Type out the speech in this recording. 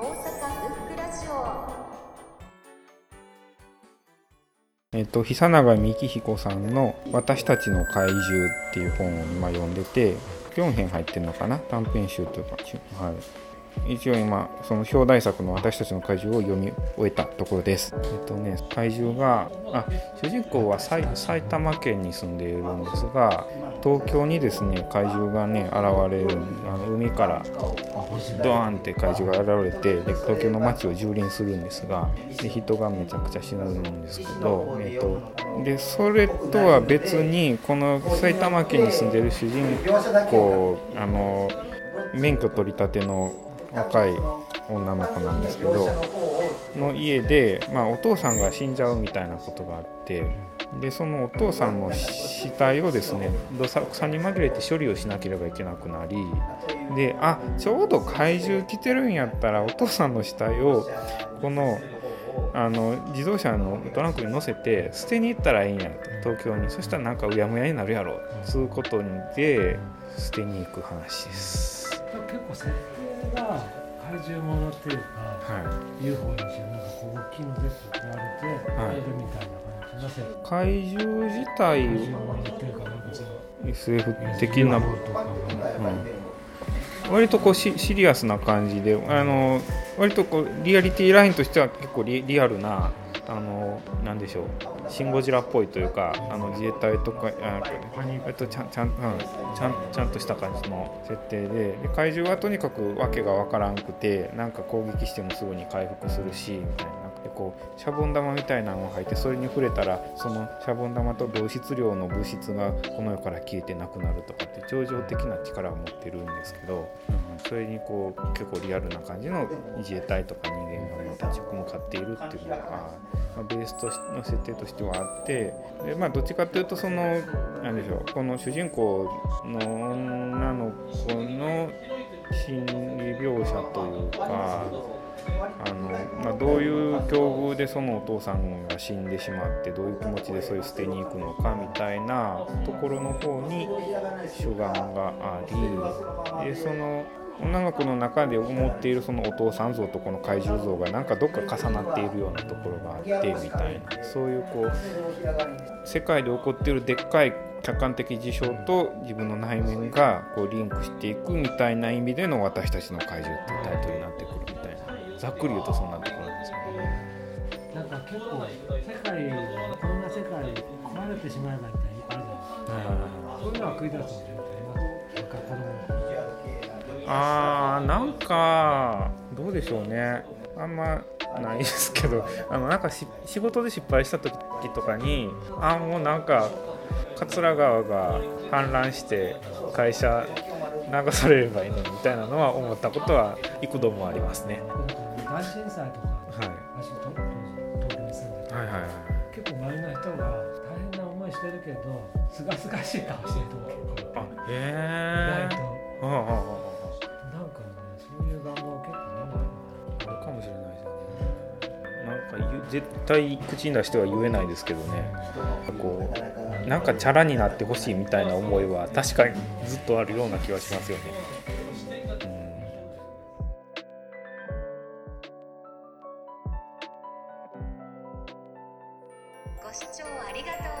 大阪ブックラジオえっと、久永幹彦さんの「私たちの怪獣」っていう本を今読んでて4編入ってるのかな？短編集というか、はい、一応今その表題作の「私たちの怪獣」を読み終えたところです。えっとね怪獣があ主人公は埼玉県に住んでいるんですが東京にですね怪獣がね現れるあの海からドーンって怪獣が現れてで東京の街を蹂躙するんですがで人がめちゃくちゃ死ぬんですけど、えーと、でそれとは別にこの埼玉県に住んでる主人公あの免許取り立ての若い女の子なんですけどの家で、まあ、お父さんが死んじゃうみたいなことがあってでそのお父さんの死体をですねどさくさに紛れて処理をしなければいけなくなりであちょうど怪獣来てるんやったらお父さんの死体をこのあの自動車のトランクに乗せて捨てに行ったらいいんやと東京に。そしたらなんかうやむやになるやろそういうことで捨てに行く話です。結構が怪獣ものっていうか、はい、UFO にしろなんかこう大きいのですって言われて、はい、るみたいな怪獣自体 SF 的な、うん、割とこうシリアスな感じであの割とこうリアリティラインとしては結構リリアルなあのなんでしょうシン・ゴジラっぽいというかあの自衛隊とかあとちゃんちゃん、うん、ちゃんちゃんとした感じの設定でで怪獣はとにかく訳が分からんくてなんか攻撃してもすぐに回復するしみたいな。でこうシャボン玉みたいなのを吐いてそれに触れたらそのシャボン玉と同質量の物質がこの世から消えてなくなるとかって超常的な力を持ってるんですけど、うん、それにこう結構リアルな感じの自衛隊とか人間が立ち向かっているっていうのが、まあ、ベースとの設定としてはあってで、まあ、どっちかっていうとその何でしょうこの主人公の女の子の心理描写というか。まあ、どういう境遇でそのお父さんが死んでしまってどういう気持ちでそういう捨てに行くのかみたいなところの方に主眼がありでその女の子の中で思っているそのお父さん像とこの怪獣像がなんかどっか重なっているようなところがあってみたいなそういうこう世界で起こっているでっかい客観的事象と自分の内面がこうリンクしていくみたいな意味での「私たちの怪獣」っていうタイトルになってくるみたいな。ざっくり言うとそんなとこなんか結構世界こんな世界壊れてしまえばみたいにあるじゃないですか、そういうのは食い出すんですよなんか子供あーなんかどうでしょうね。あんまないですけど。あのなんか仕事で失敗した時とかにあもうなんか桂川が氾濫して会社流されればいいのにみたいなのは思ったことは幾度もありますね。大震災とか、私東京に住んでて、はいはいはい、結構周りの人が大変な思いしてるけどすがすがしい顔してると結構あへえと、はあはあ、なんかねそういう願望結構ね。あるかもしれないですよね。なんか絶対口に出しては言えないですけどね。こうなんかチャラになってほしいみたいな思いは確かにずっとあるような気はしますよね。聴ありがとう